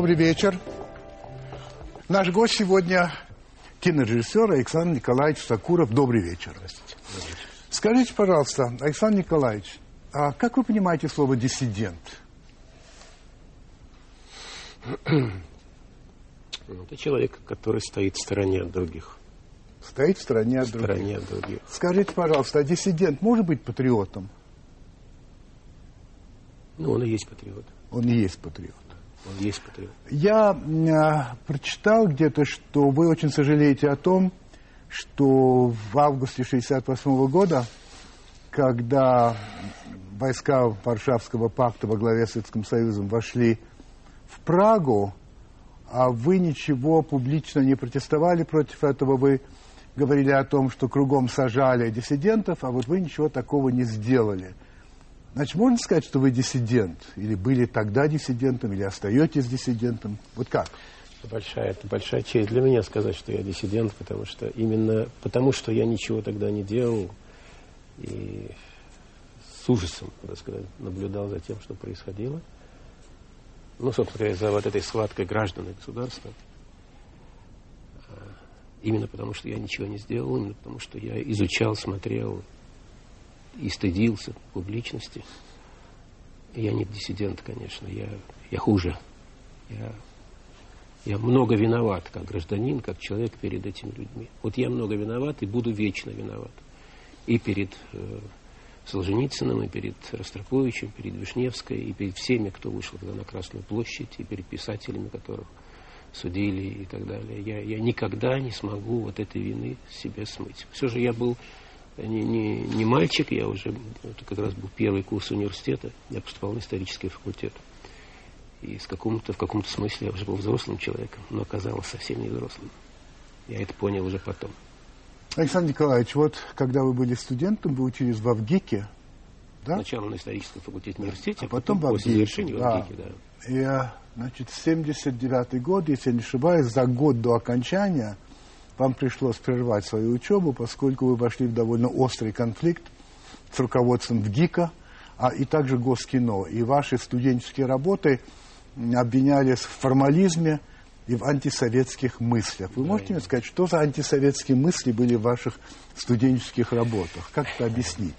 Добрый вечер. Наш гость сегодня кинорежиссер Александр Николаевич Сакуров. Добрый вечер. Скажите, пожалуйста, Александр Николаевич, а как вы понимаете слово «диссидент»? Это человек, который стоит в стороне от других. Стоит в стороне от В других. стороне от других. Скажите, пожалуйста, а диссидент может быть патриотом? Ну, он и есть патриот. Он и есть патриот. Он есть патриот. Я м, прочитал где-то, что вы очень сожалеете о том, что в августе 1968 года, когда войска Варшавского пакта во главе с Советским Союзом вошли в Прагу, а вы ничего публично не протестовали против этого, вы говорили о том, что кругом сажали диссидентов, а вот вы ничего такого не сделали. Значит, можно сказать, что вы диссидент? Или были тогда диссидентом, или остаетесь диссидентом? Вот как? Большая, это большая честь для меня сказать, что я диссидент, потому что именно потому, что я ничего тогда не делал и с ужасом, так сказать, наблюдал за тем, что происходило. Ну, собственно говоря, за вот этой схваткой граждан и государства. А, Именно потому, что я ничего не сделал, именно потому, что я изучал, смотрел и стыдился публичности. Я не диссидент, конечно, я, я хуже. Я я много виноват, как гражданин, как человек перед этими людьми. Вот я много виноват и буду вечно виноват. И перед э, Солженицыным, и перед Ростроповичем, перед Вишневской, и перед всеми, кто вышел тогда на Красную площадь, и перед писателями, которых судили и так далее. Я, я никогда не смогу вот этой вины себе смыть. Все же я был не, не, не мальчик, я уже, это как раз был первый курс университета, я поступал на исторический факультет. И с каком-то, в каком-то смысле я уже был взрослым человеком, но оказалось совсем не взрослым. Я это понял уже потом. Александр Николаевич, вот когда вы были студентом, вы учились в Авгике, да? Сначала на историческом факультете университете, А потом в после Авгике, завершения в да. Авгике, да. И, значит, 79 год, если я не ошибаюсь, за год до окончания вам пришлось прервать свою учебу, поскольку вы вошли в довольно острый конфликт с руководством ВГИКа, а и также Госкино. И ваши студенческие работы обвинялись в формализме и в антисоветских мыслях. Вы можете мне сказать, что за антисоветские мысли были в ваших студенческих работах? Как это объяснить?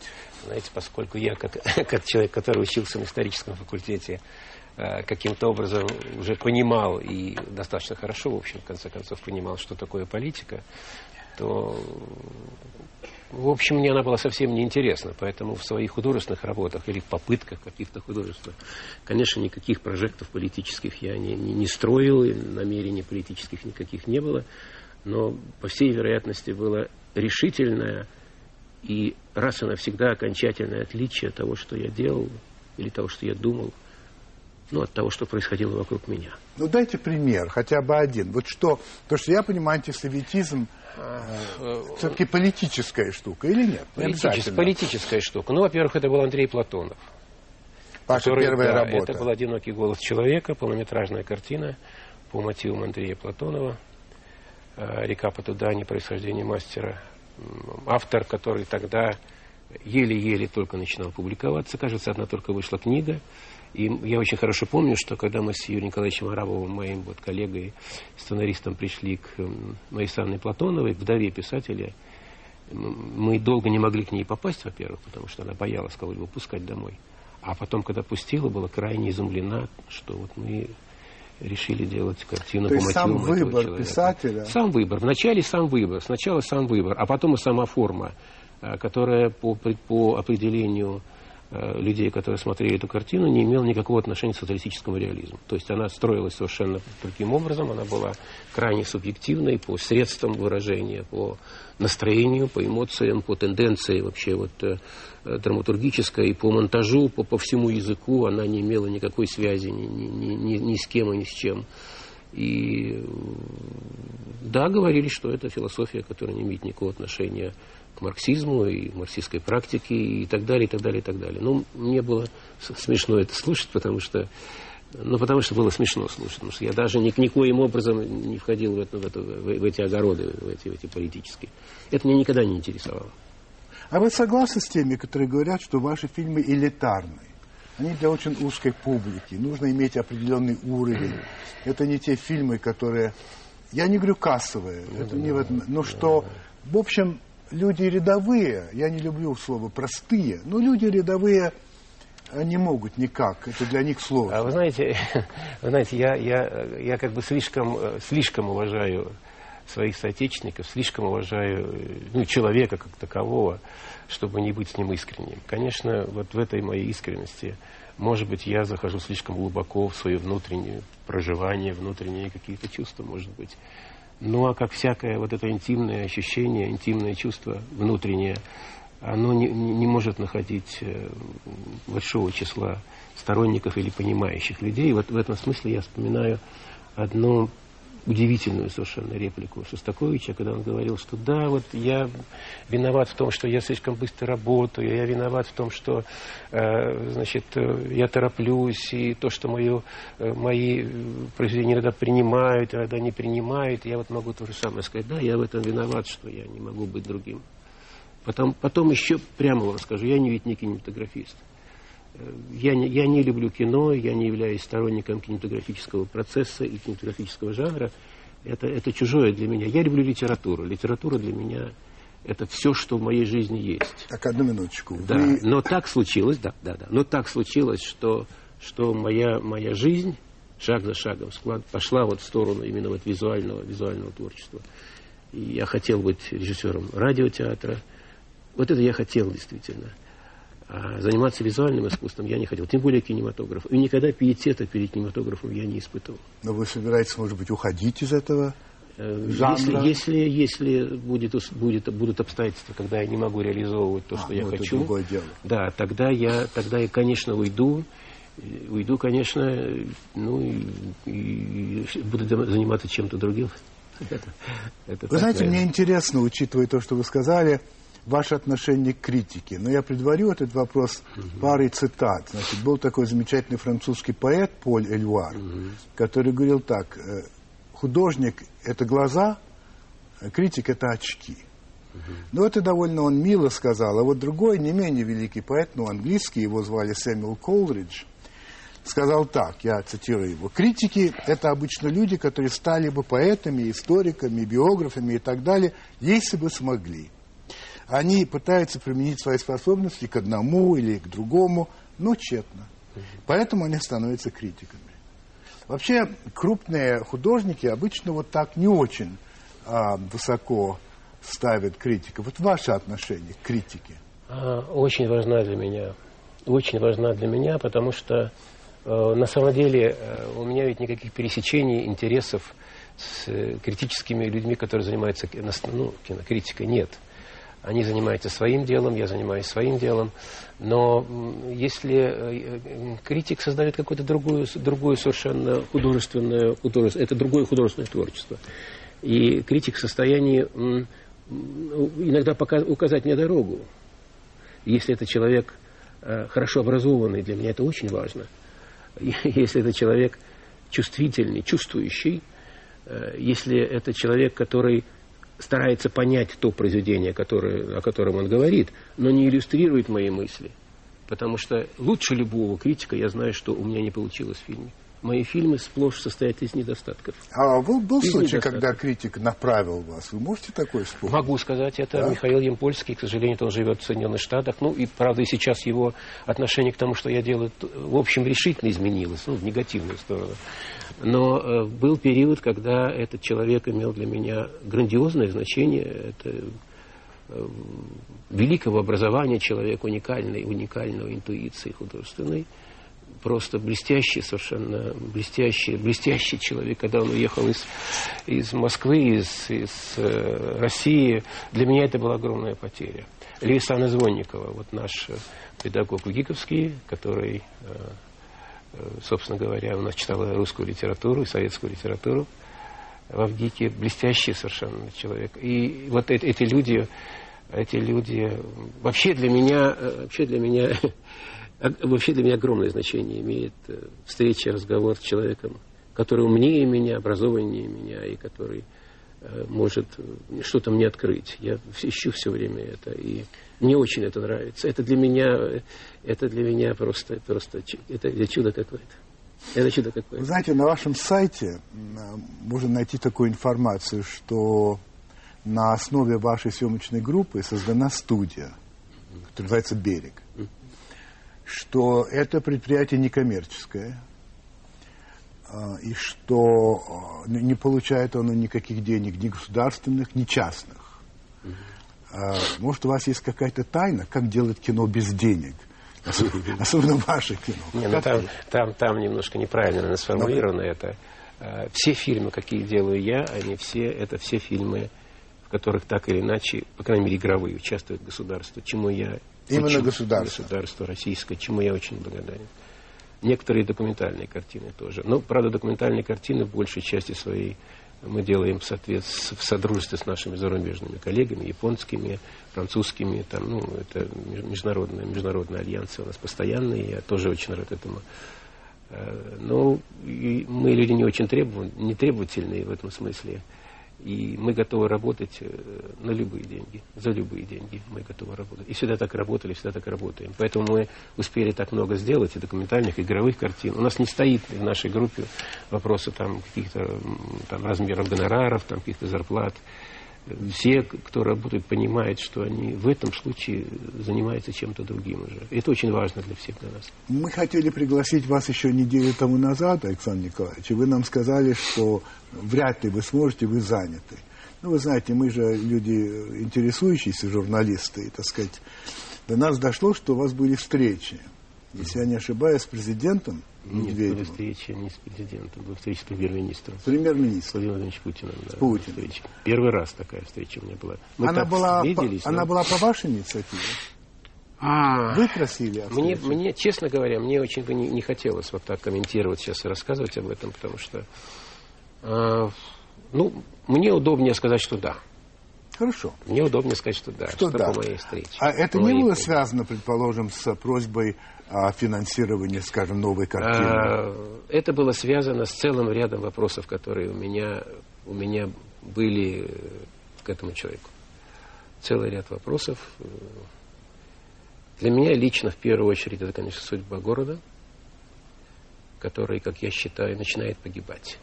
Знаете, поскольку я, как, как человек, который учился на историческом факультете, каким-то образом уже понимал и достаточно хорошо, в общем, в конце концов, понимал, что такое политика, то, в общем, мне она была совсем неинтересна. Поэтому в своих художественных работах или в попытках каких-то художественных, конечно, никаких прожектов политических я не, не, не строил, и намерений политических никаких не было. Но, по всей вероятности, было решительное и раз и навсегда окончательное отличие того, что я делал, или того, что я думал, ну, от того, что происходило вокруг меня. Ну, дайте пример, хотя бы один. Вот что, то, что я понимаю, антисоветизм все-таки политическая штука или нет? Не Политичес- обязательно. политическая штука. Ну, во-первых, это был Андрей Платонов. Ваша который, первая да, работа. Это был «Одинокий голос человека», полнометражная картина по мотивам Андрея Платонова. Э, «Река по Тудане. Происхождение мастера». Автор, который тогда еле-еле только начинал публиковаться. Кажется, одна только вышла книга. И я очень хорошо помню, что когда мы с Юрием Николаевичем Арабовым, моим вот коллегой, сценаристом, пришли к м, Марии Санной Платоновой, вдове писателя, мы долго не могли к ней попасть, во-первых, потому что она боялась кого-либо пускать домой. А потом, когда пустила, была крайне изумлена, что вот мы решили делать картину То по есть сам выбор человека. писателя. Сам выбор. Вначале сам выбор. Сначала сам выбор, а потом и сама форма, э, которая по, по определению людей, которые смотрели эту картину, не имела никакого отношения к социалистическому реализму. То есть она строилась совершенно другим образом, она была крайне субъективной по средствам выражения, по настроению, по эмоциям, по тенденции вообще вот э, э, драматургической, и по монтажу, по, по всему языку она не имела никакой связи ни, ни, ни, ни- с кем и ни с чем. И э, да, говорили, что это философия, которая не имеет никакого отношения к марксизму и марксистской практике и так далее, и так далее, и так далее. Ну, мне было смешно это слушать, потому что ну, потому что было смешно слушать, потому что я даже ни, никоим образом не входил в, это, в, это- в- эти огороды, в эти, в эти политические. Это меня никогда не интересовало. А вы согласны с теми, которые говорят, что ваши фильмы элитарны? они для очень узкой публики. Нужно иметь определенный уровень. Это не те фильмы, которые... Я не говорю кассовые, это да, не в этом... Но что, в общем, люди рядовые, я не люблю слово простые, но люди рядовые не могут никак, это для них сложно. А вы знаете, вы знаете я, я, я как бы слишком, слишком уважаю своих соотечественников, слишком уважаю ну, человека как такового, чтобы не быть с ним искренним. Конечно, вот в этой моей искренности, может быть, я захожу слишком глубоко в свое внутреннее проживание, внутренние какие-то чувства, может быть. Ну, а как всякое вот это интимное ощущение, интимное чувство внутреннее, оно не, не может находить э, большого числа сторонников или понимающих людей. Вот в этом смысле я вспоминаю одну удивительную совершенно реплику Шостаковича, когда он говорил, что да, вот я виноват в том, что я слишком быстро работаю, я виноват в том, что э, значит, э, я тороплюсь, и то, что мою, э, мои произведения иногда принимают, иногда не принимают, я вот могу то же самое сказать, да, я в этом виноват, что я не могу быть другим. Потом, потом еще прямо вам скажу, я не ведь не кинематографист. Я не, я не люблю кино, я не являюсь сторонником кинематографического процесса и кинематографического жанра. Это, это чужое для меня. Я люблю литературу. Литература для меня это все, что в моей жизни есть. Так, одну минуточку. Да, Вы... но так случилось, да, да, да. Но так случилось, что, что моя, моя жизнь шаг за шагом склад, пошла вот в сторону именно вот визуального, визуального творчества. И я хотел быть режиссером радиотеатра. Вот это я хотел действительно. А заниматься визуальным искусством я не хотел, тем более кинематографом. И никогда пиетета перед кинематографом я не испытывал. Но вы собираетесь, может быть, уходить из этого? Э, жанра? Если, если, если будет, будет, будут обстоятельства, когда я не могу реализовывать то, а, что ну, я это хочу, другое дело. да, тогда я, тогда я, конечно, уйду. Уйду, конечно, ну и, и буду заниматься чем-то другим. Это, это вы знаете, наверное. мне интересно, учитывая то, что вы сказали, ваше отношение к критике. Но я предварю этот вопрос угу. парой цитат. Значит, был такой замечательный французский поэт Поль Эльвар, угу. который говорил так, «Э, художник – это глаза, а критик – это очки. Угу. Ну, это довольно он мило сказал. А вот другой, не менее великий поэт, ну, английский, его звали Сэмюэл Колридж, сказал так, я цитирую его, «Критики – это обычно люди, которые стали бы поэтами, историками, биографами и так далее, если бы смогли они пытаются применить свои способности к одному или к другому, но тщетно. Поэтому они становятся критиками. Вообще, крупные художники обычно вот так не очень а, высоко ставят критика. Вот ваше отношение к критике. А, очень важна для меня. Очень важна для меня, потому что э, на самом деле э, у меня ведь никаких пересечений интересов с э, критическими людьми, которые занимаются ну, кинокритикой, нет. Они занимаются своим делом, я занимаюсь своим делом. Но если э, э, критик создает какое-то другое, другое совершенно художественное, художественное, это другое художественное творчество. И критик в состоянии иногда указать мне дорогу. Если это человек э, хорошо образованный, для меня это очень важно. Если это человек чувствительный, чувствующий, если это человек, который старается понять то произведение, которое, о котором он говорит, но не иллюстрирует мои мысли. Потому что лучше любого критика я знаю, что у меня не получилось в фильме. Мои фильмы сплошь состоят из недостатков. А был, был из случай, когда критик направил вас? Вы можете такое вспомнить? Могу сказать, это да? Михаил Емпольский, к сожалению, он живет в Соединенных Штатах. Ну и, правда, и сейчас его отношение к тому, что я делаю, в общем, решительно изменилось, ну, в негативную сторону. Но э, был период, когда этот человек имел для меня грандиозное значение. Это э, великого образования человек, уникальной, уникальной интуиции художественной. Просто блестящий совершенно, блестящий, блестящий человек, когда он уехал из, из Москвы, из, из э, России. Для меня это была огромная потеря. Левисана Звонникова, вот наш педагог Гиковский, который э, Э, собственно говоря, у нас читала русскую литературу и советскую литературу в Авгике, блестящий совершенно человек. И вот эти, эти люди, эти люди вообще для меня, э, вообще для меня, вообще для меня огромное значение имеет э, встреча, разговор с человеком, который умнее меня, образованнее меня и который э, может что-то мне открыть. Я ищу все время это, и мне очень это нравится. Это для меня, это для меня просто, просто это чудо какое-то. Это чудо какое-то. Вы знаете, на вашем сайте можно найти такую информацию, что на основе вашей съемочной группы создана студия, которая называется «Берег». Что это предприятие некоммерческое, а, и что а, не получает оно никаких денег ни государственных, ни частных. А, может, у вас есть какая-то тайна, как делать кино без денег? Особенно ваше кино. Не, ну, там, там, там немножко неправильно сформулировано это. Все фильмы, какие делаю я, они все, это все фильмы, в которых так или иначе, по крайней мере, игровые, участвует государство, чему я... Именно государство. Государство российское, чему я очень благодарен. Некоторые документальные картины тоже. Но, правда, документальные картины в большей части своей мы делаем в, соответствии, в содружестве с нашими зарубежными коллегами, японскими, французскими, там, ну, это международные, международные альянсы у нас постоянные, я тоже очень рад этому. Э, но мы люди не очень требовательные в этом смысле. И мы готовы работать э, на любые деньги, за любые деньги мы готовы работать. И всегда так работали, всегда так работаем. Поэтому мы успели так много сделать и документальных, и игровых картин. У нас не стоит в нашей группе вопроса там каких-то там размеров гонораров, там каких-то зарплат все, кто работает, понимают, что они в этом случае занимаются чем-то другим уже. Это очень важно для всех для нас. Мы хотели пригласить вас еще неделю тому назад, Александр Николаевич, и вы нам сказали, что вряд ли вы сможете, вы заняты. Ну, вы знаете, мы же люди интересующиеся, журналисты, и, так сказать, до нас дошло, что у вас были встречи. Если я не ошибаюсь, с президентом нет, были встречи не с президентом, была встреча с премьер-министром. Премьер-министром. Владимиром Владимировичем Путиным. Да, Путин. Встреча. Первый раз такая встреча у меня была. Мы она была, виделись, по, но... она была по вашей инициативе? А, Вы просили мне, мне, честно говоря, мне очень бы не, не хотелось вот так комментировать сейчас и рассказывать об этом, потому что, э, ну, мне удобнее сказать, что да. Хорошо. Мне удобнее сказать, что да, что, что да. по моей встрече. А это не было связано, предположим, с просьбой о финансировании, скажем, новой картины? А, это было связано с целым рядом вопросов, которые у меня, у меня были к этому человеку. Целый ряд вопросов. Для меня лично, в первую очередь, это, конечно, судьба города, который, как я считаю, начинает погибать.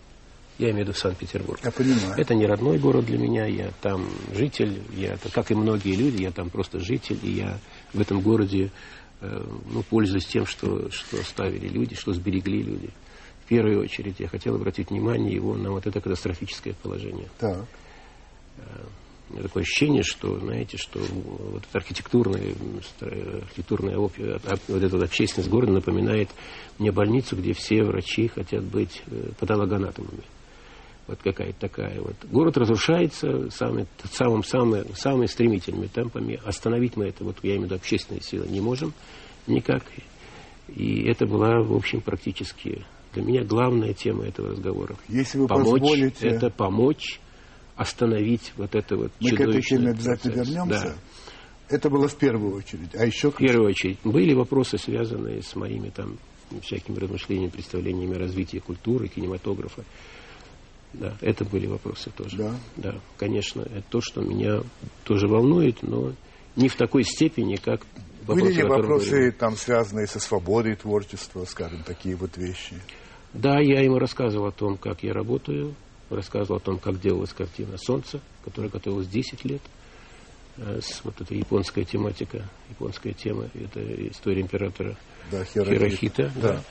Я имею в виду Санкт-Петербург. Я понимаю. Это не родной город для меня, я там житель, я, как и многие люди, я там просто житель, и я в этом городе Э, ну, пользуясь тем, что, что оставили люди, что сберегли люди. В первую очередь я хотел обратить внимание его на вот это катастрофическое положение. Так. Э, такое ощущение, что, знаете, что вот эта архитектурная, архитектурная вот эта вот общественность города напоминает мне больницу, где все врачи хотят быть э, патологоанатомами. Вот какая-то такая вот. Город разрушается самыми, самым, самыми, самыми стремительными темпами. Остановить мы это, вот я имею в виду общественные силы, не можем никак. И это была, в общем, практически для меня главная тема этого разговора. Если вы помочь, позволите... Это помочь остановить вот это вот Мы к этой теме обязательно процесс. вернемся. Да. Это было в первую очередь. А еще... В первую очередь. Были вопросы, связанные с моими там всякими размышлениями, представлениями развития культуры, кинематографа. Да, это были вопросы тоже. Да. Да, конечно, это то, что меня тоже волнует, но не в такой степени, как вопросы, Были ли вопросы, там, связанные со свободой творчества, скажем, такие вот вещи? Да, я ему рассказывал о том, как я работаю, рассказывал о том, как делалась картина «Солнце», которая готовилась 10 лет. Э, с, вот эта японская тематика, японская тема, это история императора да, Хирохита. Хирохита да. Да.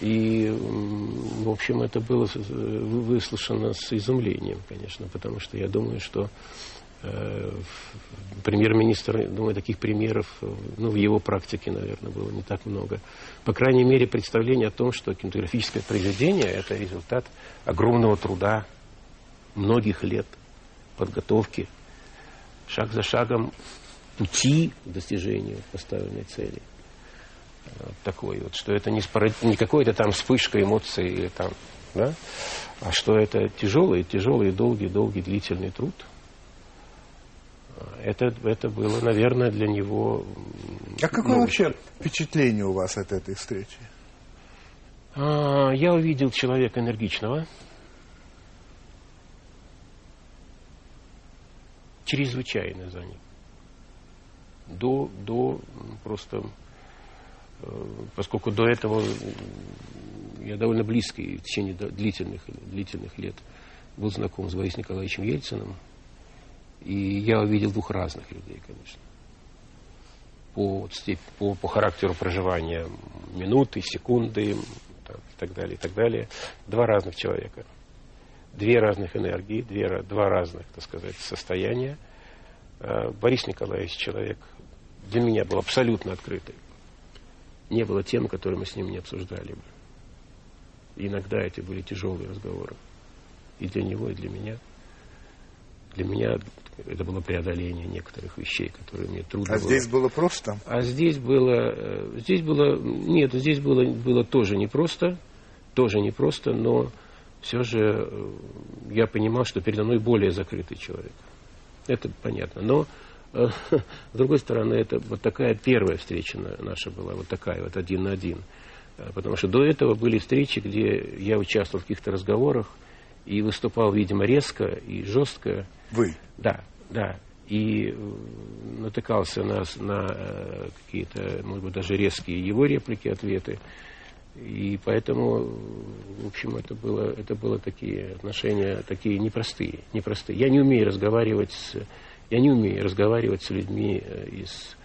И, в общем, это было выслушано с изумлением, конечно, потому что я думаю, что э, премьер-министр, думаю, таких примеров, ну, в его практике, наверное, было не так много. По крайней мере, представление о том, что кинематографическое произведение – это результат огромного труда, многих лет подготовки, шаг за шагом пути к достижению поставленной цели – такой вот, что это не, спород... не какой-то там вспышка эмоций или там, да, а что это тяжелый, тяжелый, долгий, долгий, длительный труд. Это, это было, наверное, для него... А какое ну, вообще впечатление у вас от этой встречи? А, я увидел человека энергичного, чрезвычайно занят. До, до просто, э, поскольку до этого я довольно близко и в течение длительных, длительных лет был знаком с Борисом Николаевичем Ельциным, и я увидел двух разных людей, конечно. По, по, по характеру проживания минуты, секунды там, и так далее, и так далее. Два разных человека. Две разных энергии, две, два разных, так сказать, состояния. А, Борис Николаевич человек для меня был абсолютно открытый. Не было тем, которые мы с ним не обсуждали бы. И иногда эти были тяжелые разговоры. И для него, и для меня. Для меня это было преодоление некоторых вещей, которые мне трудно а было. А здесь было просто? А здесь было, э, здесь было, нет, здесь было, было тоже непросто, тоже непросто, но все же э, я понимал, что передо мной более закрытый человек. Это понятно. Но, с другой стороны, это вот такая первая встреча наша была, вот такая вот один на один. Потому что до этого были встречи, где я участвовал в каких-то разговорах и выступал, видимо, резко и жестко. Вы? Да, да. И натыкался на, на э, какие-то, может быть, даже резкие его реплики, ответы. И поэтому, в общем, это было, это было такие отношения, такие непростые, непростые. Я не умею разговаривать с, я не умею разговаривать с людьми э, из,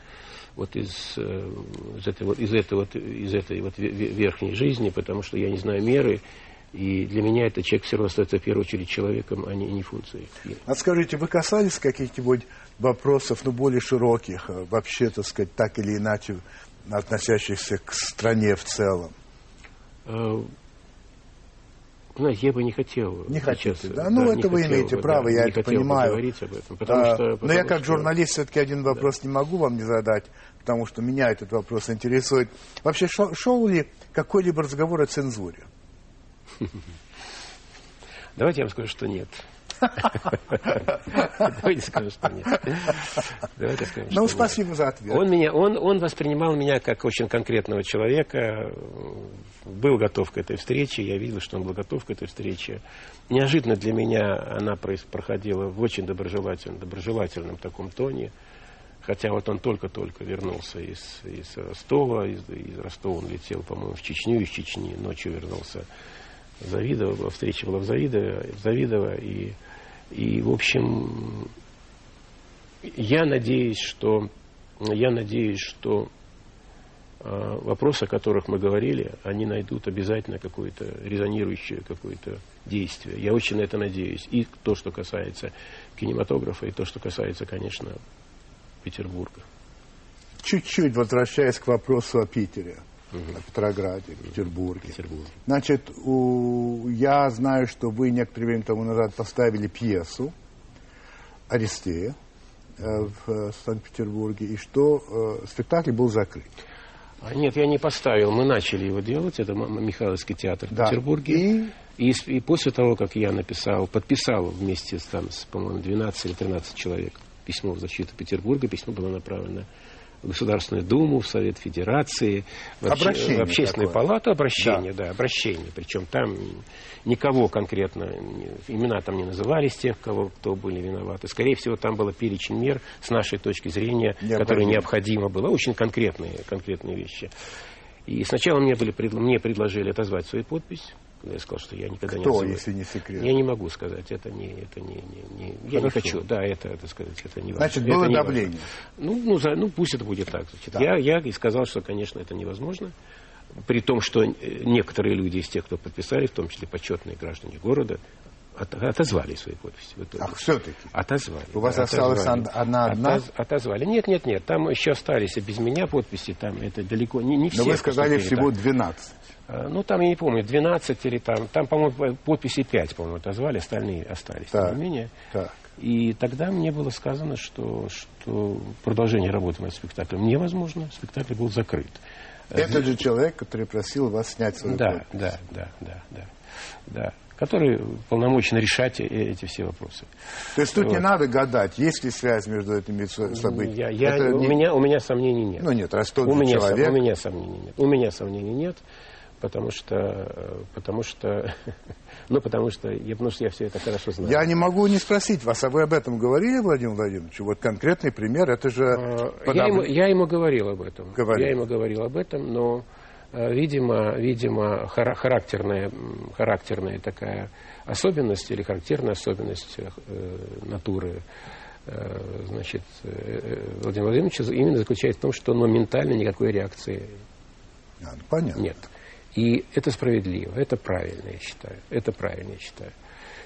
вот из, из этой вот, из этой вот, из этой вот верхней жизни, потому что я не знаю меры, и для меня этот человек все равно остается в первую очередь человеком, а не, не функцией. А скажите, вы касались каких-нибудь вопросов, ну, более широких, э, вообще, так сказать, так или иначе, относящихся к стране в целом? Знаете, я бы не хотел. Не хотите, да? Ну, это вы имеете бы, право, да, я это понимаю. говорить об этом, потому а, что, потому но я как что... журналист все-таки один вопрос да. не могу вам не задать, потому что меня этот вопрос интересует. Вообще, шел, шел ли какой-либо разговор о цензуре? Давайте я вам скажу, что нет. Давайте скажем, что нет. Давайте скажем, ну, спасибо за ответ. Он, меня, он, он воспринимал меня как очень конкретного человека, был готов к этой встрече, я видел, что он был готов к этой встрече. Неожиданно для меня она проходила в очень доброжелательном, доброжелательном таком тоне. Хотя вот он только-только вернулся из, из Ростова, из, из Ростова он летел, по-моему, в Чечню, из Чечни ночью вернулся Завидово, встреча была в Завидово, в Завидово и, и, в общем, я надеюсь, что, я надеюсь, что э, вопросы, о которых мы говорили, они найдут обязательно какое-то резонирующее какое-то действие. Я очень на это надеюсь. И то, что касается кинематографа, и то, что касается, конечно, Петербурга. Чуть-чуть возвращаясь к вопросу о Питере угу. на Петрограде, в Петербурге. Петербург. Значит, у, я знаю, что вы некоторое время тому назад поставили пьесу «Аристея» э, в э, Санкт-Петербурге, и что э, спектакль был закрыт. А нет, я не поставил. Мы начали его делать. Это Михайловский театр в да. Петербурге. И... И, и после того, как я написал, подписал вместе с, там, с, по-моему, 12 или 13 человек письмо в защиту Петербурга, письмо было направлено в Государственную Думу, в Совет Федерации, в, обще, в Общественную такое. палату, обращение, да. да, обращение. Причем там никого конкретно, имена там не назывались тех, кого, кто были виноваты. Скорее всего, там было перечень мер с нашей точки зрения, Необходимо. которые необходимо было. Очень конкретные, конкретные вещи. И сначала мне, были, мне предложили отозвать свою подпись. Я сказал, что я никогда Кто, не если не секрет? Я не могу сказать, это не, это не, не, не я не хочу, да, это, так сказать, это не Значит, было это давление. Ну, ну, за, ну, пусть это будет так. Значит, да. я, я и сказал, что, конечно, это невозможно. При том, что некоторые люди из тех, кто подписали, в том числе почетные граждане города, от, отозвали свои подписи. В итоге. Ах, все-таки? Отозвали. У вас да, осталась одна одна? Отоз, отозвали. Нет, нет, нет, там еще остались и без меня подписи, там это далеко не, не все. Но вы сказали всего так. 12. А, ну, там, я не помню, 12 или там, там, по-моему, подписи 5, по-моему, отозвали, остальные остались, так, тем не менее. Так. И тогда мне было сказано, что, что продолжение работы над спектаклем невозможно, спектакль был закрыт. Это же человек, который просил вас снять свою да, подпись. Да, да, да, да, да который полномочен решать эти все вопросы. То есть тут вот. не надо гадать, есть ли связь между этими событиями? Я, я, у, не... меня, у меня сомнений нет. Ну нет, раз тот у меня, человек... У меня сомнений нет. У меня сомнений нет. Потому что, потому что, ну, потому что, я, потому что я все это хорошо знаю. Я не могу не спросить вас, а вы об этом говорили, Владимир Владимирович? Вот конкретный пример, это же... А, я, ему, я ему говорил об этом. Говорил. Я ему говорил об этом, но, э, видимо, видимо, характерная, характерная такая особенность или характерная особенность э, натуры э, значит, э, Владимира Владимировича именно заключается в том, что он моментально никакой реакции а, ну, понятно. нет. И это справедливо, это правильно, я считаю. Это правильно, я считаю.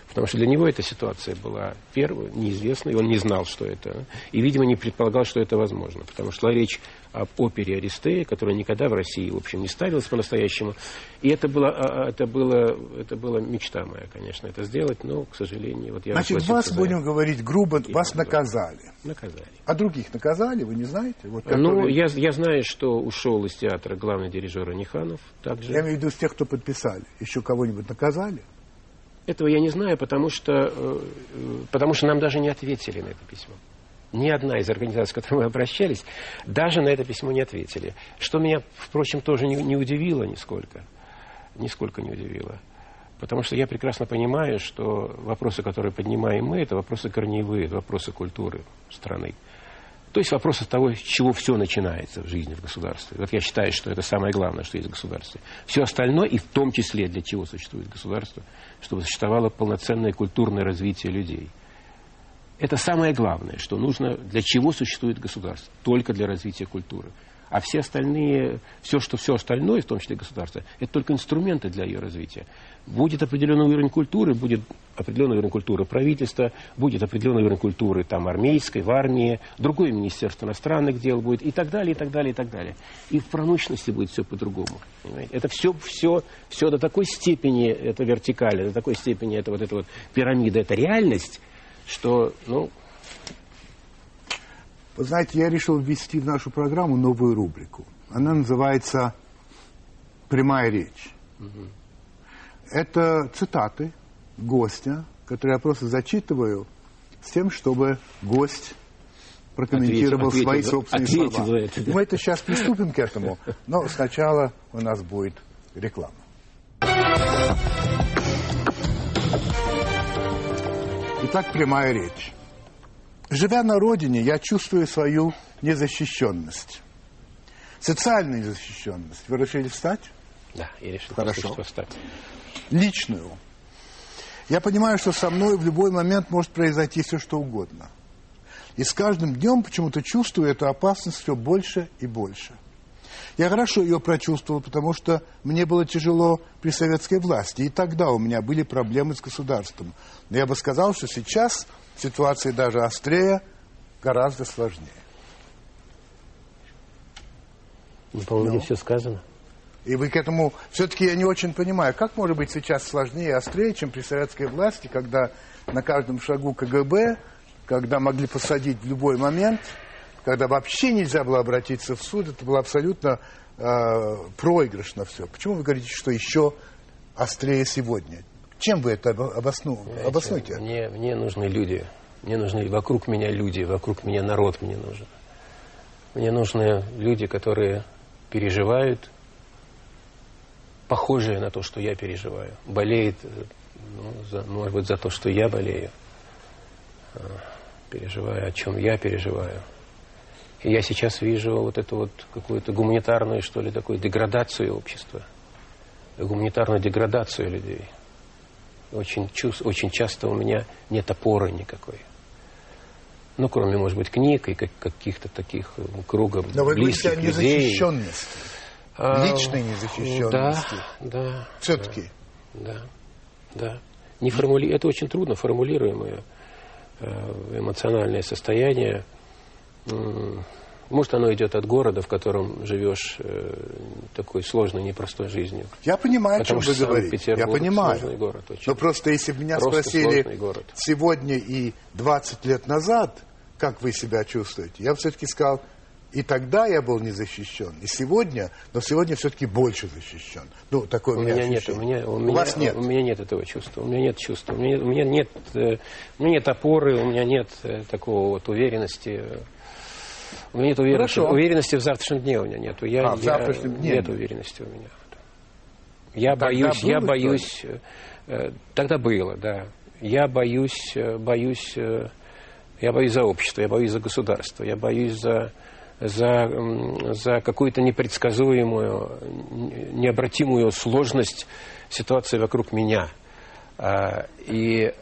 Потому что для него эта ситуация была первой, неизвестной, он не знал, что это. И, видимо, не предполагал, что это возможно. Потому что шла речь об опере Аристея, которая никогда в России, в общем, не ставилась по-настоящему. И это было, а, а, это, было, это была мечта моя, конечно, это сделать, но, к сожалению, вот я Значит, вас, будем это. говорить грубо, и вас наказали. Наказали. А других наказали, вы не знаете? Вот, которые... Ну, я, я знаю, что ушел из театра главный дирижер Аниханов. Также. Я имею в виду с тех, кто подписали. Еще кого-нибудь наказали? Этого я не знаю, потому что, э, потому что нам даже не ответили на это письмо. Ни одна из организаций, к которой мы обращались, даже на это письмо не ответили. Что меня, впрочем, тоже не, не удивило нисколько. Нисколько не удивило. Потому что я прекрасно понимаю, что вопросы, которые поднимаем мы, это вопросы корневые, это вопросы культуры страны. То есть вопрос от того, с чего все начинается в жизни в государстве. Вот я считаю, что это самое главное, что есть в государстве. Все остальное, и в том числе для чего существует государство, чтобы существовало полноценное культурное развитие людей. Это самое главное, что нужно, для чего существует государство. Только для развития культуры. А все остальные, все, что все остальное, в том числе государство, это только инструменты для ее развития. Будет определенный уровень культуры, будет определенный уровень культуры правительства, будет определенный уровень культуры там армейской, в армии, другое министерство иностранных дел будет и так далее, и так далее, и так далее. И в промышленности будет все по-другому. Это все, все, все до такой степени, это вертикально, до такой степени, это вот эта вот пирамида, это реальность, что, ну, вы знаете, я решил ввести в нашу программу новую рубрику. Она называется «Прямая речь». Угу. Это цитаты гостя, которые я просто зачитываю с тем, чтобы гость прокомментировал ответил, свои ответил, собственные ответил слова. Это, Мы это сейчас приступим к этому, но сначала у нас будет реклама. Итак, прямая речь. Живя на родине, я чувствую свою незащищенность. Социальную незащищенность. Вы решили встать? Да, я решил Хорошо. встать. Личную. Я понимаю, что со мной в любой момент может произойти все, что угодно. И с каждым днем почему-то чувствую эту опасность все больше и больше. Я хорошо ее прочувствовал, потому что мне было тяжело при советской власти. И тогда у меня были проблемы с государством. Но я бы сказал, что сейчас ситуации даже острее, гораздо сложнее. Ну, по-моему, все сказано. И вы к этому... Все-таки я не очень понимаю, как может быть сейчас сложнее и острее, чем при советской власти, когда на каждом шагу КГБ, когда могли посадить в любой момент, когда вообще нельзя было обратиться в суд, это было абсолютно э, проигрышно все. Почему вы говорите, что еще острее сегодня? Чем вы это обосну... Знаете, обоснуете? Мне, мне нужны люди. Мне нужны вокруг меня люди, вокруг меня народ мне нужен. Мне нужны люди, которые переживают, похожие на то, что я переживаю. Болеет, ну, за, может быть, за то, что я болею. А, переживаю, о чем я переживаю. Я сейчас вижу вот эту вот какую-то гуманитарную, что ли, такую деградацию общества. Гуманитарную деградацию людей очень, чувств, очень часто у меня нет опоры никакой. Ну, кроме, может быть, книг и каких-то таких э, кругов Но вы близких говорите о незащищенности, а, личной незащищенности. Да, да. Все-таки. Да, да. Не формули... Это очень трудно формулируемое э, эмоциональное состояние. Может, оно идет от города, в котором живешь э, такой сложной, непростой жизнью. Я понимаю, Потому о чем вы говорите. Я понимаю. Сложный город очень. Но просто если бы меня просто спросили сегодня и 20 лет назад, как вы себя чувствуете, я бы все-таки сказал, и тогда я был не защищен, и сегодня, но сегодня все-таки больше защищен. Ну, такое у, у меня, нет, у, меня, у, у меня, вас нет. У меня нет этого чувства. У меня нет чувства. У меня, у меня нет, э, у меня нет опоры, у меня нет э, такого вот уверенности. У меня нет уверенности, Хорошо. уверенности в завтрашнем дне у меня нету. Я, а, в завтрашнем дне? Нет уверенности у меня. нет уверенности у меня. Я тогда боюсь, я боюсь, э, тогда было, да. Я боюсь, э, боюсь, э, я боюсь за общество, я боюсь за государство, я боюсь за, за, за какую-то непредсказуемую, необратимую сложность ситуации вокруг меня. А, и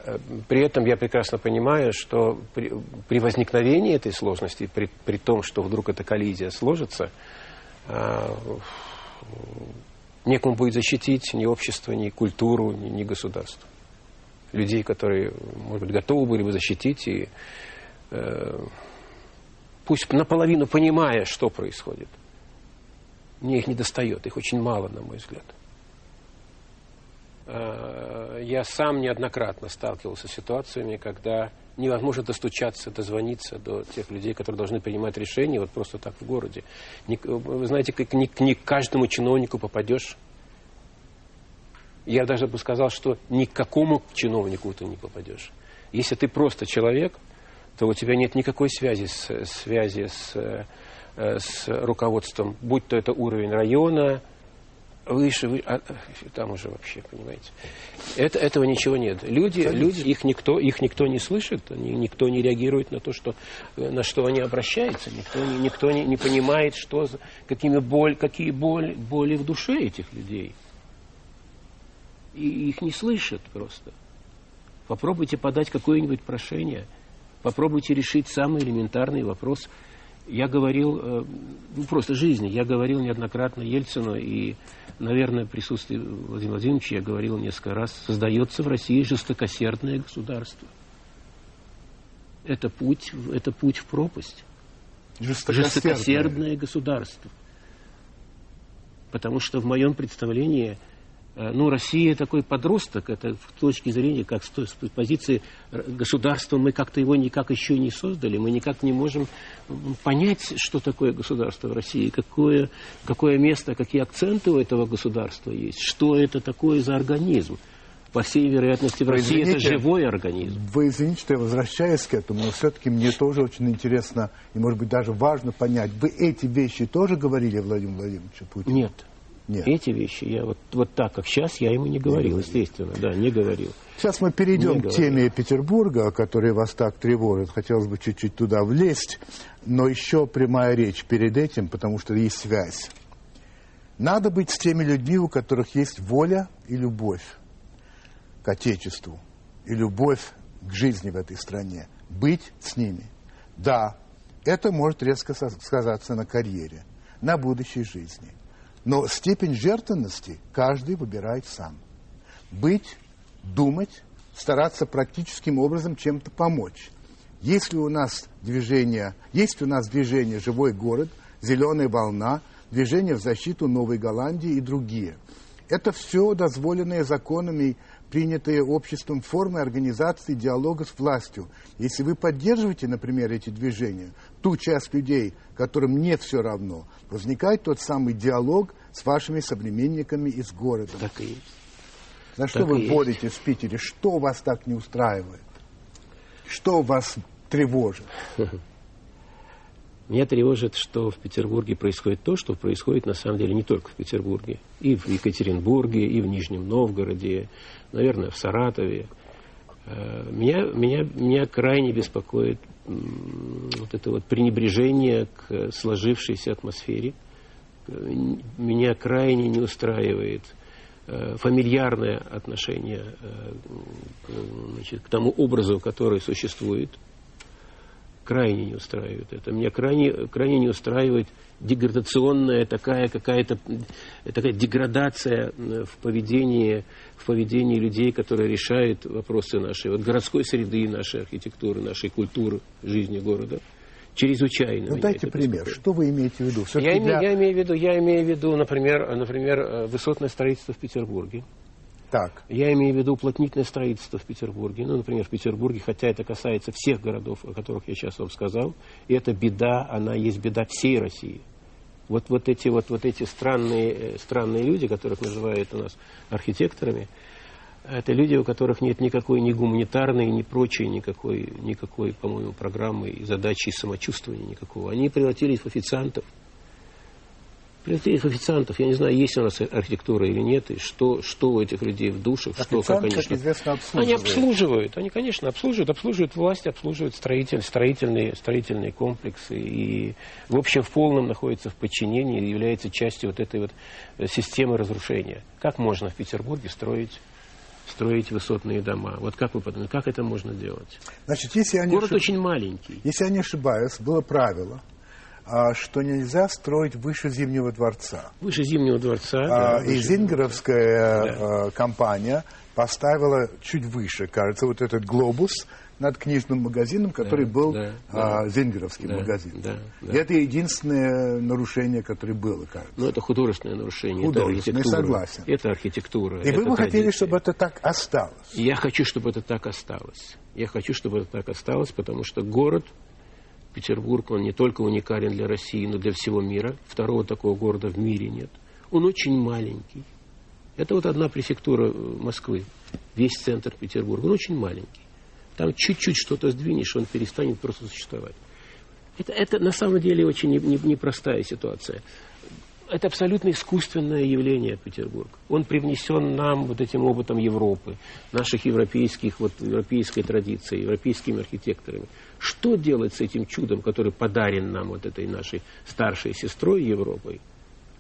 при этом я прекрасно понимаю, что при, при возникновении этой сложности, при, при том, что вдруг эта коллизия сложится, а, некому будет защитить ни общество, ни культуру, ни, ни государство. Людей, которые, может быть, готовы были бы защитить и э, пусть наполовину понимая, что происходит. Мне их не достает, их очень мало, на мой взгляд. Э, я сам неоднократно сталкивался с ситуациями, когда невозможно достучаться, дозвониться до тех людей, которые должны принимать решения вот просто так в городе. Вы знаете, как не, не к каждому чиновнику попадешь я даже бы сказал, что ни к какому чиновнику ты не попадешь. Если ты просто человек, то у тебя нет никакой связи с, связи с, э, с руководством, будь то это уровень района, выше, выше а, там уже вообще, понимаете. Это, этого ничего нет. Люди, люди их, никто, их никто не слышит, они, никто не реагирует на то, что, на что они обращаются, никто, не, никто не, не понимает, что, какими боль, какие боль, боли в душе этих людей и их не слышат просто. Попробуйте подать какое-нибудь прошение, попробуйте решить самый элементарный вопрос. Я говорил, э, ну, просто жизни, я говорил неоднократно Ельцину, и, наверное, в присутствии Владимира Владимировича я говорил несколько раз, создается в России жестокосердное государство. Это путь, это путь в пропасть. Жестокосердное. Жестокосердное государство. Потому что в моем представлении – ну, Россия такой подросток, это с точки зрения, как с позиции государства, мы как-то его никак еще не создали, мы никак не можем понять, что такое государство в России, какое, какое место, какие акценты у этого государства есть, что это такое за организм. По всей вероятности, в России извините, это живой организм. Вы извините, что я возвращаюсь к этому, но все-таки мне тоже очень интересно и, может быть, даже важно понять, вы эти вещи тоже говорили Владимиру Владимировичу Путину? Нет. Нет. Эти вещи я вот, вот так, как сейчас, я ему не говорил, не естественно, да, не говорил. Сейчас мы перейдем не к теме Петербурга, которая вас так тревожит. Хотелось бы чуть-чуть туда влезть, но еще прямая речь перед этим, потому что есть связь. Надо быть с теми людьми, у которых есть воля и любовь к Отечеству, и любовь к жизни в этой стране. Быть с ними. Да, это может резко сказаться на карьере, на будущей жизни – но степень жертвенности каждый выбирает сам. Быть, думать, стараться практическим образом чем-то помочь. Если у нас движение, есть у нас движение «Живой город», «Зеленая волна», движение в защиту Новой Голландии и другие. Это все дозволенные законами принятые обществом формы организации диалога с властью. Если вы поддерживаете, например, эти движения, ту часть людей, которым не все равно, возникает тот самый диалог с вашими современниками из города. Так и есть. За что так вы боретесь в Питере? Что вас так не устраивает? Что вас тревожит? Меня тревожит, что в Петербурге происходит то, что происходит на самом деле не только в Петербурге. И в Екатеринбурге, и в Нижнем Новгороде, наверное, в Саратове. Э, меня, меня, меня крайне беспокоит вот это вот пренебрежение к сложившейся атмосфере. Э, меня крайне не устраивает э, фамильярное отношение значит, к тому образу, который существует – крайне не устраивает это. Меня крайне, крайне не устраивает деградационная такая какая-то такая деградация в поведении, в поведении людей, которые решают вопросы нашей вот, городской среды, нашей архитектуры, нашей культуры, жизни города. Чрезвычайно. Ну, дайте пример. Беспокоит. Что вы имеете в виду? Я, для... я, имею в виду, я имею в виду, например, например, э, высотное строительство в Петербурге. Так. Я имею в виду уплотнительное строительство в Петербурге. Ну, например, в Петербурге, хотя это касается всех городов, о которых я сейчас вам сказал, и это беда, она есть беда всей России. Вот, вот эти, вот, вот эти странные, э, странные люди, которых называют у нас архитекторами, это люди, у которых нет никакой ни гуманитарной, ни прочей, никакой, никакой по-моему, программы и задачи и самочувствования никакого. Они превратились в официантов. Этих официантов, я не знаю, есть у нас архитектура или нет, и что, что у этих людей в душах, что, как они... как известно, обслуживают. Они обслуживают, они, конечно, обслуживают, обслуживают власть, обслуживают строитель, строительные, строительные комплексы, и, в общем, в полном находится в подчинении и является частью вот этой вот системы разрушения. Как можно в Петербурге строить строить высотные дома. Вот как вы подумаете, как это можно делать? Значит, если я не Город ошиб- очень маленький. Если я не ошибаюсь, было правило, что нельзя строить выше Зимнего дворца. Выше Зимнего дворца. А, да, и выше- Зингеровская Да. а, компания поставила чуть выше, кажется, вот этот глобус над книжным магазином, который Да, был да, а, Зингеровский Да, магазин. да, да. И это единственное нарушение, которое было, кажется. Ну, это художественное нарушение, Художественное, это согласен. Это архитектура. И это вы бы хотели, чтобы это так осталось. Я хочу, чтобы это так осталось. Я хочу, чтобы это так осталось, потому что город Петербург, он не только уникален для России, но для всего мира. Второго такого города в мире нет. Он очень маленький. Это вот одна префектура э, Москвы, весь центр Петербурга. Он очень маленький. Там чуть-чуть что-то сдвинешь, он перестанет просто существовать. Это, это на самом деле очень не- не- непростая ситуация. Это абсолютно искусственное явление Петербург. Он привнесен нам вот этим опытом Европы, наших европейских, вот, европейской традиции, европейскими архитекторами. Что делать с этим чудом, который подарен нам вот этой нашей старшей сестрой Европой?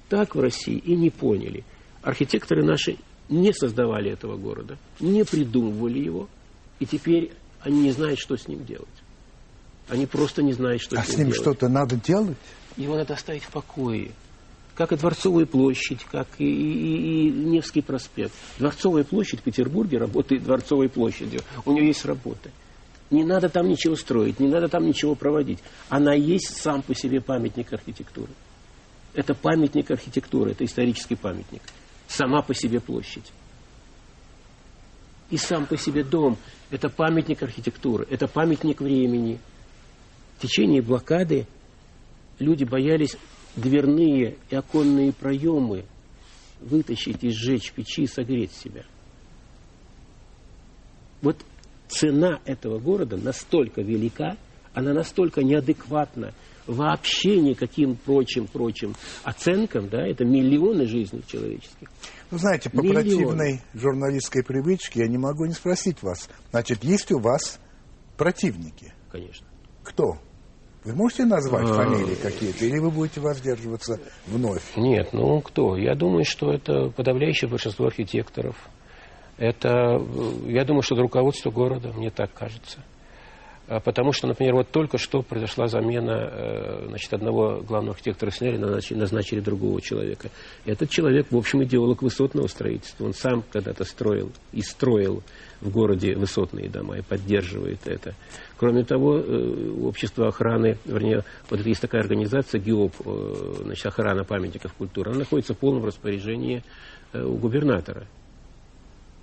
Так в России и не поняли. Архитекторы наши не создавали этого города, не придумывали его, и теперь они не знают, что с ним делать. Они просто не знают, что А с с ним ним делать. что-то надо делать? Его надо оставить в покое. Как и Дворцовая площадь, как и, и- и Невский проспект. Дворцовая площадь в Петербурге работает Дворцовой площадью. У нее есть работа. Не надо там ничего строить, не надо там ничего проводить. Она есть сам по себе памятник архитектуры. Это памятник архитектуры, это исторический памятник. Сама по себе площадь. И сам по себе дом – это памятник архитектуры, это памятник времени. В течение блокады люди боялись дверные и оконные проемы вытащить и сжечь печи и согреть себя. Вот цена этого города настолько велика, она настолько неадекватна вообще никаким прочим, прочим оценкам, да, это миллионы жизней человеческих. Ну, знаете, по Миллионы. противной журналистской привычке я не могу не спросить вас. Значит, есть у вас противники? Конечно. Кто? Вы можете назвать А. фамилии какие-то, или вы будете воздерживаться вновь? Нет, ну кто? Я думаю, что это подавляющее большинство архитекторов. Это, э, я думаю, что это руководство города, мне так кажется. А Потому что, например, вот только что произошла замена, э, значит, одного главного архитектора сняли, назначили, другого человека. Этот человек, в общем, идеолог высотного строительства. Он сам когда-то строил и строил в городе высотные дома и поддерживает это. Кроме того, э, общество охраны, вернее, вот есть такая организация ГИОП, значит, охрана памятников культуры, она находится в полном распоряжении у губернатора.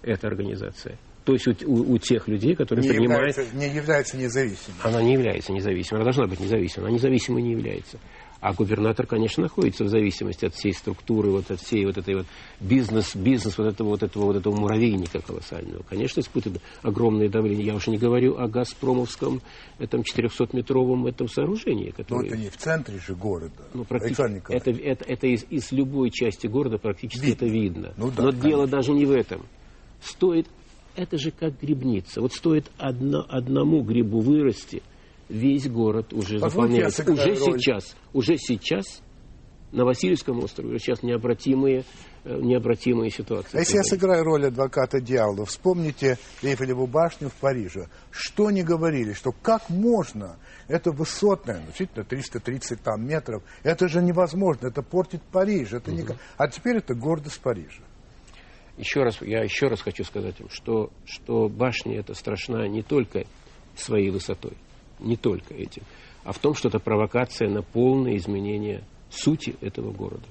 Эта организация. То есть у, у- у тех людей, которые Не принимают... является, не является независимым. Она не является независимой, она должна быть независимой, она независимой не является. А губернатор, конечно, находится в зависимости от всей структуры, вот от всей вот этой вот бизнес, бизнес вот этого вот этого вот этого муравейника колоссального. Конечно, испытывает огромное давление. Я уже не говорю о Газпромовском этом 400-метровом этом сооружении, Но которое... это не в центре же города. Ну, практически, это, это, это из, из любой части города практически Видно. это видно. Ну да, Но конечно. дело даже не в этом. Стоит, это же как грибница. Вот стоит одно, одному грибу вырасти, весь город уже Позвольте, заполняется. Уже роль. сейчас, уже сейчас на Васильевском острове сейчас необратимые, э, необратимые ситуации. А если я сыграю роль адвоката дьявола, вспомните Эйфелеву башню в Париже. Что не говорили, что как можно, это высотное, ну, действительно 330 там метров, это же невозможно, это портит Париж, это не... а теперь это гордость Парижа. Еще раз, я еще раз хочу сказать им, что, что башня эта страшна не только своей высотой, не только этим, а в том, что это провокация на полное изменение сути этого города.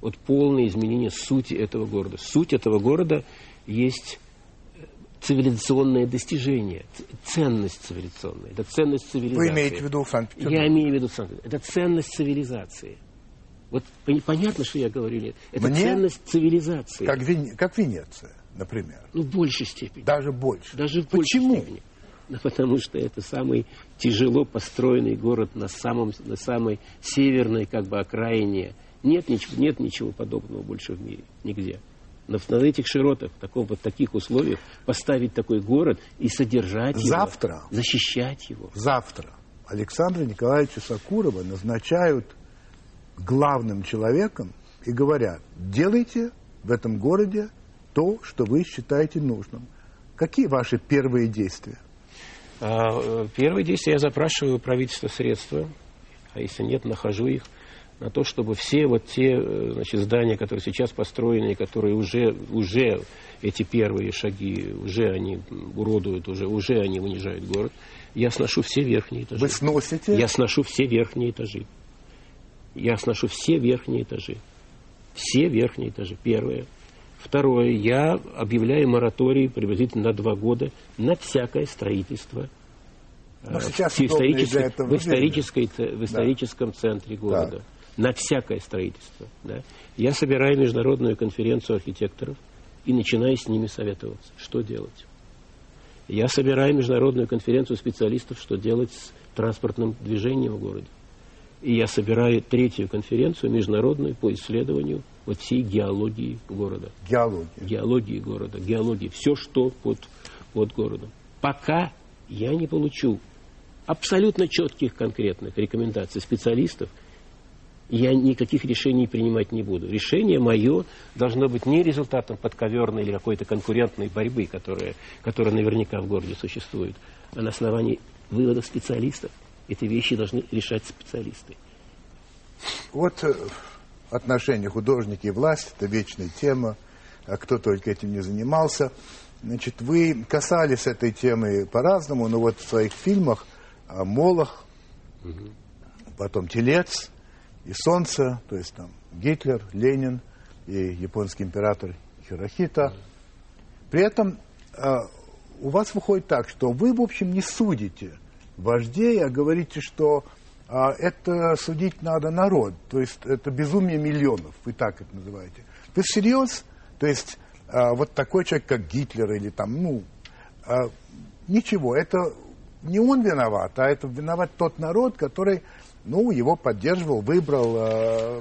Вот полное изменение сути этого города. Суть этого города есть э, цивилизационное достижение, ценность цивилизационная. Это ценность цивилизации. Вы имеете в виду Санкт-Петербург? Я имею в виду Санкт- Это ценность цивилизации. Вот понятно, что я говорю, нет? Это Мне? ценность цивилизации. Как, Вен- как Венеция, например. Ну, в большей степени. Даже больше. Даже в Почему? большей степени. Ну, потому что это самый тяжело построенный город на, самом, на самой северной как бы, окраине Нет, ничего, нет ничего подобного больше в мире, нигде. На, на этих широтах, в таком, вот таких условиях поставить такой город и содержать Завтра, его, защищать его. Завтра Александра Николаевича Сакурова назначают главным человеком и говорят, делайте в этом городе то, что вы считаете нужным. Какие ваши первые действия? А, э, первые действия я запрашиваю правительство средства, а если нет, нахожу их на то, чтобы все вот те э, значит, здания, которые сейчас построены, которые уже, уже эти первые шаги, уже они уродуют, уже, уже они унижают город, я сношу все верхние этажи. Вы сносите? Я сношу все верхние этажи. Я сношу все верхние этажи. Все верхние этажи. Первое. Второе. Я объявляю мораторий приблизительно на два года на всякое строительство Но сейчас в, исторической, в, исторической, в историческом да. центре города. Так. На всякое строительство. Да. Я собираю международную конференцию архитекторов и начинаю с ними советоваться, что делать. Я собираю международную конференцию специалистов, что делать с транспортным движением в городе. И я собираю третью конференцию международную по исследованию вот всей геологии города. Геология. Геологии города, геологии, все, что под, под городом. Пока я не получу абсолютно четких, конкретных рекомендаций специалистов, я никаких решений принимать не буду. Решение мое должно быть не результатом подковерной или какой-то конкурентной борьбы, которая, которая наверняка в городе существует, а на основании выводов специалистов. Эти вещи должны решать специалисты. Вот э, отношения художники и власть – это вечная тема, а кто только этим не занимался. Значит, вы касались этой темы по-разному, но вот в своих фильмах «Молох», угу. потом «Телец», и солнце, то есть там Гитлер, Ленин и японский император Хирохита. При этом э, у вас выходит так, что вы, в общем, не судите вождей, а говорите, что э, это судить надо народ, то есть это безумие миллионов, вы так это называете. Вы всерьез? То есть э, вот такой человек, как Гитлер или там, ну, э, ничего, это не он виноват, а это виноват тот народ, который ну, его поддерживал, выбрал, э,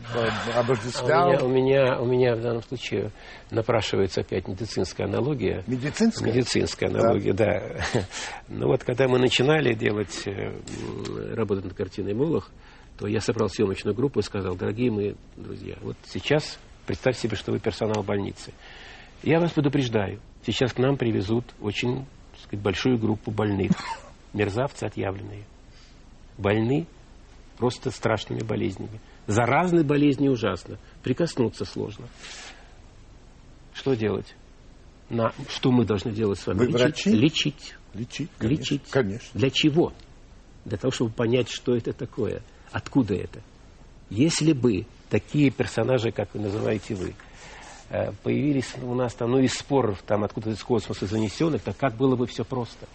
обожествлял. У меня, у, меня, у меня в данном случае напрашивается опять медицинская аналогия. Медицинская? Медицинская аналогия, да. да. Ну вот, когда мы начинали делать, э, работать над картиной «Молох», то я собрал съемочную группу и сказал, дорогие мои друзья, вот сейчас представьте себе, что вы персонал больницы. Я вас предупреждаю, сейчас к нам привезут очень сказать, большую группу больных, мерзавцы отъявленные. Больны просто страшными болезнями. Заразные болезни ужасно. Прикоснуться сложно. Что делать? На, что мы должны делать с вами? Вы лечить? врачи? Лечить. Лечить, конечно, Лечить. Конечно. Для чего? Для того, чтобы понять, что это такое. Откуда это? Если бы такие персонажи, как вы называете вы, э, появились у нас там, ну, из споров, там, откуда из космоса занесенных, то как было бы все просто?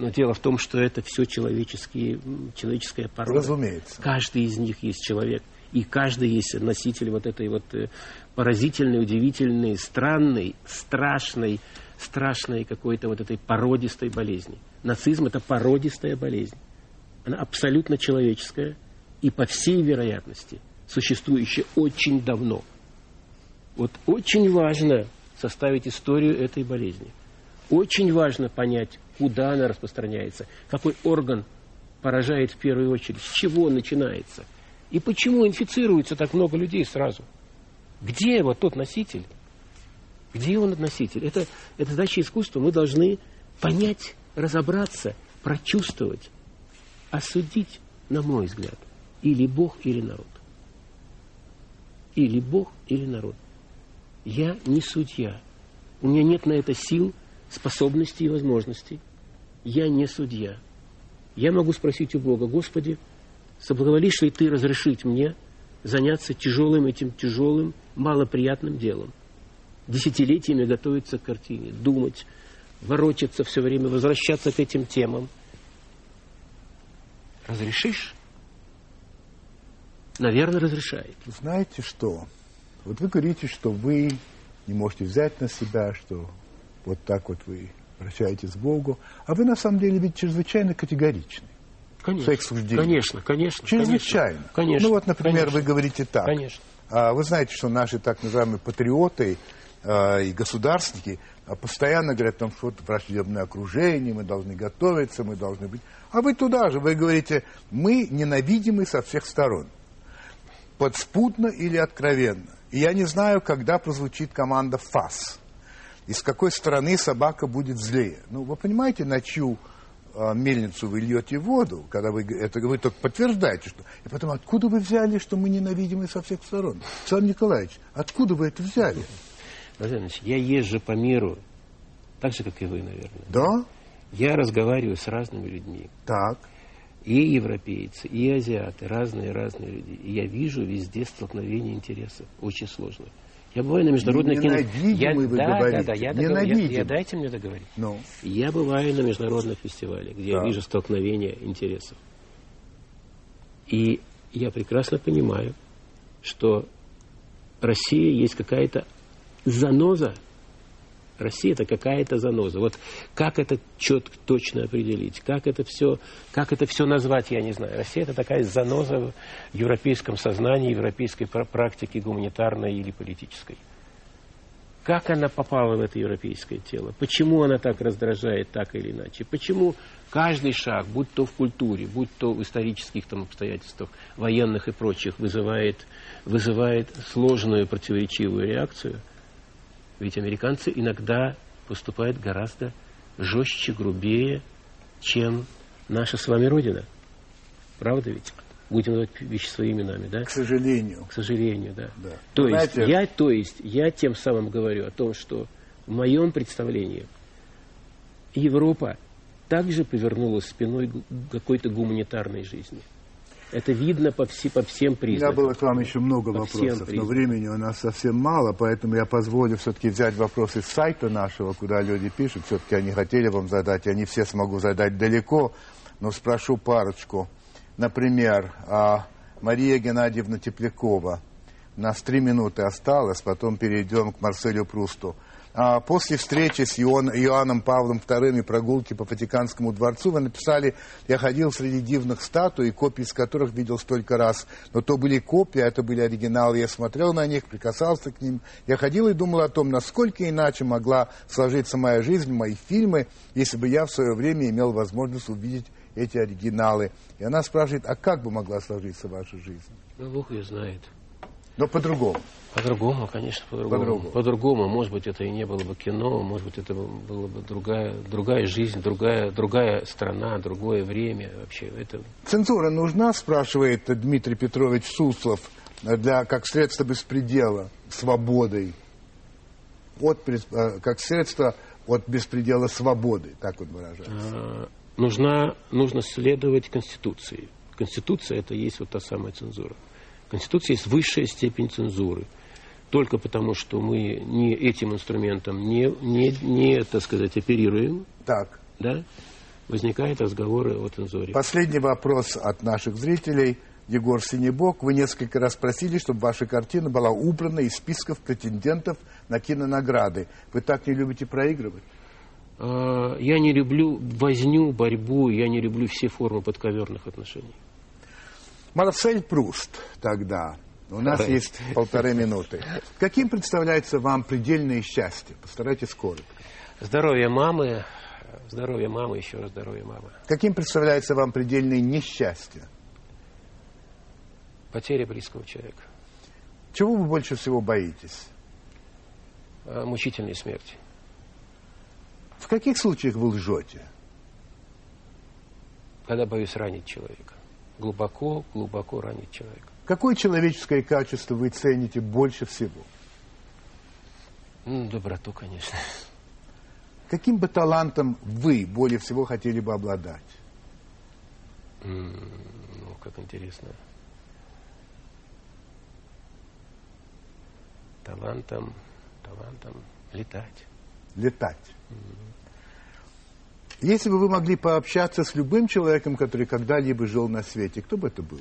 Но дело в том, что это все человеческие, человеческая порода. Разумеется. Каждый из них есть человек. И каждый есть носитель вот этой вот э, поразительной, удивительной, странной, страшной, страшной какой-то вот этой породистой болезни. Нацизм – это породистая болезнь. Она абсолютно человеческая и, по всей вероятности, существующая очень давно. Вот очень важно составить историю этой болезни. Очень важно понять, куда она распространяется, какой орган поражает в первую очередь, с чего начинается, и почему инфицируется так много людей сразу. Где вот тот носитель? Где он носитель? Это, это задача искусства. Мы должны понять, разобраться, прочувствовать, осудить, на мой взгляд, или Бог, или народ. Или Бог, или народ. Я не судья. У меня нет на это сил, способностей и возможностей я не судья. Я могу спросить у Бога, Господи, соблаговолишь ли Ты разрешить мне заняться тяжелым этим тяжелым, малоприятным делом? Десятилетиями готовиться к картине, думать, ворочаться все время, возвращаться к этим темам. Разрешишь? Наверное, разрешает. Знаете что? Вот вы говорите, что вы не можете взять на себя, что вот так вот вы обращаетесь к Богу, а вы на самом деле ведь чрезвычайно категоричны. конечно, своих суждений? Конечно, конечно. Чрезвычайно. Конечно. Ну вот, например, конечно. вы говорите так. Конечно. А, вы знаете, что наши так называемые патриоты а, и государственники а, постоянно говорят о том, что враждебное окружение, мы должны готовиться, мы должны быть... А вы туда же, вы говорите, мы ненавидимы со всех сторон. Подспутно или откровенно. И я не знаю, когда прозвучит команда «ФАС». И с какой стороны собака будет злее. Ну, вы понимаете, на чью э, мельницу вы льете воду, когда вы это вы только подтверждаете, что... И потом, откуда вы взяли, что мы ненавидимы со всех сторон? Александр Николаевич, откуда вы это взяли? Владимир я езжу по миру, так же, как и вы, наверное. Да? Я разговариваю с разными людьми. Так. И европейцы, и азиаты, разные-разные люди. И я вижу везде столкновение интересов, очень сложно. Я бываю на международных кино... Я... вы да, говорите. Да, да, я, договор... я, я дайте мне договорить. Ну. Я бываю на международных фестивалях, где да. я вижу столкновение интересов. И я прекрасно понимаю, что Россия есть какая-то заноза Россия это какая-то заноза. Вот как это четко, точно определить, как это все, как это все назвать, я не знаю. Россия это такая заноза в европейском сознании, европейской практике гуманитарной или политической. Как она попала в это европейское тело? Почему она так раздражает, так или иначе? Почему каждый шаг, будь то в культуре, будь то в исторических там, обстоятельствах, военных и прочих, вызывает, вызывает сложную противоречивую реакцию – ведь американцы иногда поступают гораздо жестче, грубее, чем наша с вами Родина. Правда ведь? Будем называть вещи своими именами, да? К сожалению. К сожалению, да. да. То, есть, я, то есть я тем самым говорю о том, что в моем представлении Европа также повернулась спиной к какой-то гуманитарной жизни. Это видно по, все, по всем признакам. У меня было к вам еще много по вопросов, но времени у нас совсем мало, поэтому я позволю все-таки взять вопросы с сайта нашего, куда люди пишут. Все-таки они хотели вам задать, я не все смогу задать далеко, но спрошу парочку. Например, а, Мария Геннадьевна Теплякова. У нас три минуты осталось, потом перейдем к Марселю Прусту. А после встречи с Иоанном Павлом II и прогулки по Ватиканскому дворцу вы написали, я ходил среди дивных статуй, копий из которых видел столько раз. Но то были копии, а это были оригиналы. Я смотрел на них, прикасался к ним. Я ходил и думал о том, насколько иначе могла сложиться моя жизнь, мои фильмы, если бы я в свое время имел возможность увидеть эти оригиналы. И она спрашивает, а как бы могла сложиться ваша жизнь? Ну, Бог ее знает. Но по-другому. По-другому, конечно, по-другому. По-другому. По-другому. Может быть, это и не было бы кино, может быть, это была бы другая, другая жизнь, другая, другая страна, другое время вообще. Это... Цензура нужна, спрашивает Дмитрий Петрович Суслов, для, как средство беспредела, свободой. От, э, как средство от беспредела свободы, так вот выражается. А, нужна, нужно следовать Конституции. Конституция это есть вот та самая цензура. Конституция есть высшая степень цензуры. Только потому, что мы не этим инструментом не, не, не так сказать, оперируем, так. Да, возникают разговоры о цензуре. Последний вопрос от наших зрителей. Егор Синебок, вы несколько раз просили, чтобы ваша картина была убрана из списков претендентов на кинонаграды. Вы так не любите проигрывать? А, я не люблю возню, борьбу, я не люблю все формы подковерных отношений. Марсель Пруст тогда. У нас есть полторы минуты. Каким представляется вам предельное счастье? Постарайтесь коротко. Здоровье мамы, здоровье мамы, еще раз здоровье мамы. Каким представляется вам предельное несчастье? Потеря близкого человека. Чего вы больше всего боитесь? А, мучительной смерти. В каких случаях вы лжете? Когда боюсь ранить человека глубоко, глубоко ранить человека. Какое человеческое качество вы цените больше всего? Ну, доброту, конечно. Каким бы талантом вы более всего хотели бы обладать? Ну, как интересно. Талантом, талантом летать. Летать. Mm-hmm. Если бы вы могли пообщаться с любым человеком, который когда-либо жил на свете, кто бы это был?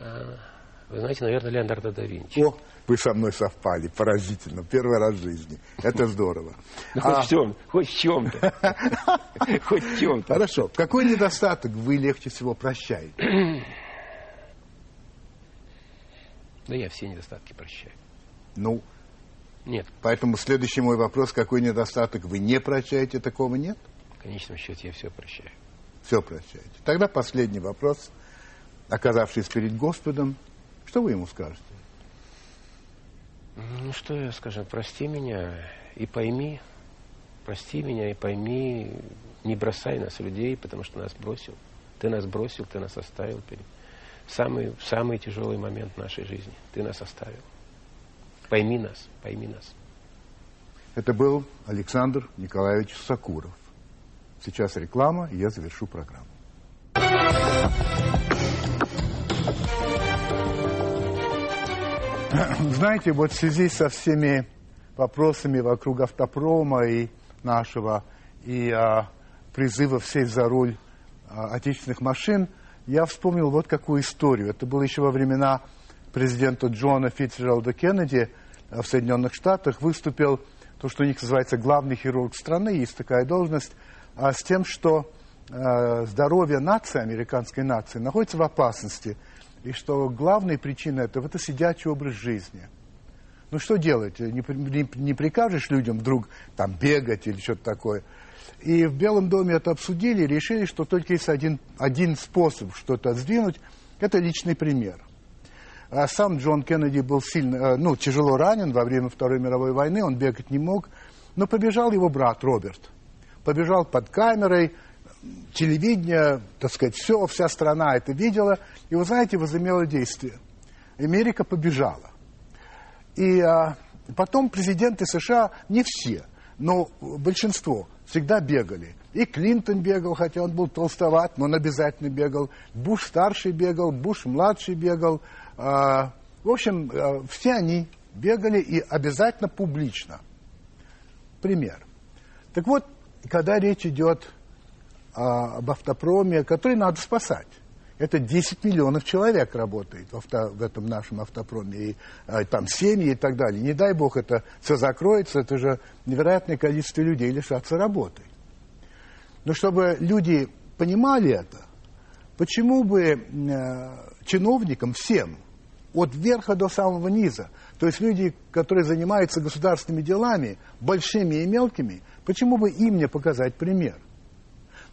А, Вы знаете, наверное, Леонардо да Винчи. О, вы со мной совпали, поразительно, первый раз в жизни. Это здорово. Ну, хоть А, в чем, хоть в чем-то. Хоть в чем-то. Хорошо, какой недостаток вы легче всего прощаете? Да я все недостатки прощаю. Ну, Нет, поэтому следующий мой вопрос, какой недостаток вы не прощаете, такого нет? в конечном счете я все прощаю. Все прощаете. Тогда последний вопрос. Оказавшись перед Господом, что вы ему скажете? Ну, что я скажу, прости меня и пойми, прости меня и пойми, не бросай нас, людей, потому что нас бросил. Ты нас бросил, ты нас оставил самый, самый тяжелый момент нашей жизни. Ты нас оставил. Пойми нас, пойми нас. Это был Александр Николаевич Сакуров. Сейчас реклама, и я завершу программу. Знаете, вот в связи со всеми вопросами вокруг автопрома и нашего, и а, призывов сесть за руль а, отечественных машин, я вспомнил вот какую историю. Это было еще во времена президента Джона Фитцджералда Кеннеди в Соединенных Штатах. Выступил то, что у них называется главный хирург страны, есть такая должность, а, с тем, что а, здоровье нации, американской нации, находится в опасности. И что главная причина этого – это сидячий образ жизни. Ну что делать? Не, не- не прикажешь людям вдруг там бегать или что-то такое. И в Белом доме это обсудили решили, что только есть один, один способ что-то сдвинуть – это личный пример. А сам Джон Кеннеди был сильно, э, ну, тяжело ранен во время Второй мировой войны, он бегать не мог, но побежал его брат Роберт. Побежал под камерой, телевидение, так сказать, все, вся страна это видела, и вы знаете, возымело действие. Америка побежала. И а, потом президенты США, не все, но большинство, всегда бегали. И Клинтон бегал, хотя он был толстоват, но он обязательно бегал. Буш старший бегал, Буш младший бегал. А, в общем, а, все они бегали и обязательно публично. Пример. Так вот, когда речь идет а, об автопроме, который надо спасать. Это 10 миллионов человек работает в, авто- в этом нашем автопроме, и а, там семьи и так далее. Не дай бог это все закроется, это же невероятное количество людей лишатся работы. Но чтобы люди понимали это, почему бы э, чиновникам всем, от верха до самого низа, то есть люди, которые занимаются государственными делами, большими и мелкими, почему бы им не показать пример?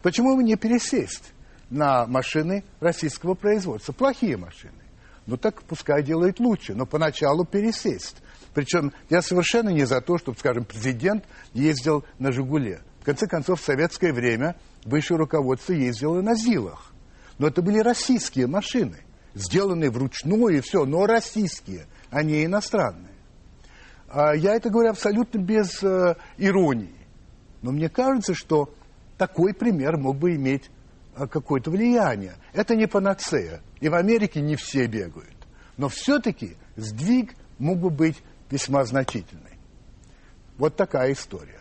Почему бы не пересесть на машины российского производства? Плохие машины. Ну так пускай делают лучше, но поначалу пересесть. Причем я совершенно не за то, чтобы, скажем, президент ездил на «Жигуле». В конце концов, в советское время высшее руководство ездило на ЗИЛах. Но это были российские машины, сделанные вручную и все, но российские, а не иностранные. А Я это говорю абсолютно без э, иронии. Но мне кажется, что такой пример мог бы иметь а, какое-то влияние. Это не панацея. И в Америке не все бегают. Но все-таки сдвиг мог бы быть весьма значительный. Вот такая история.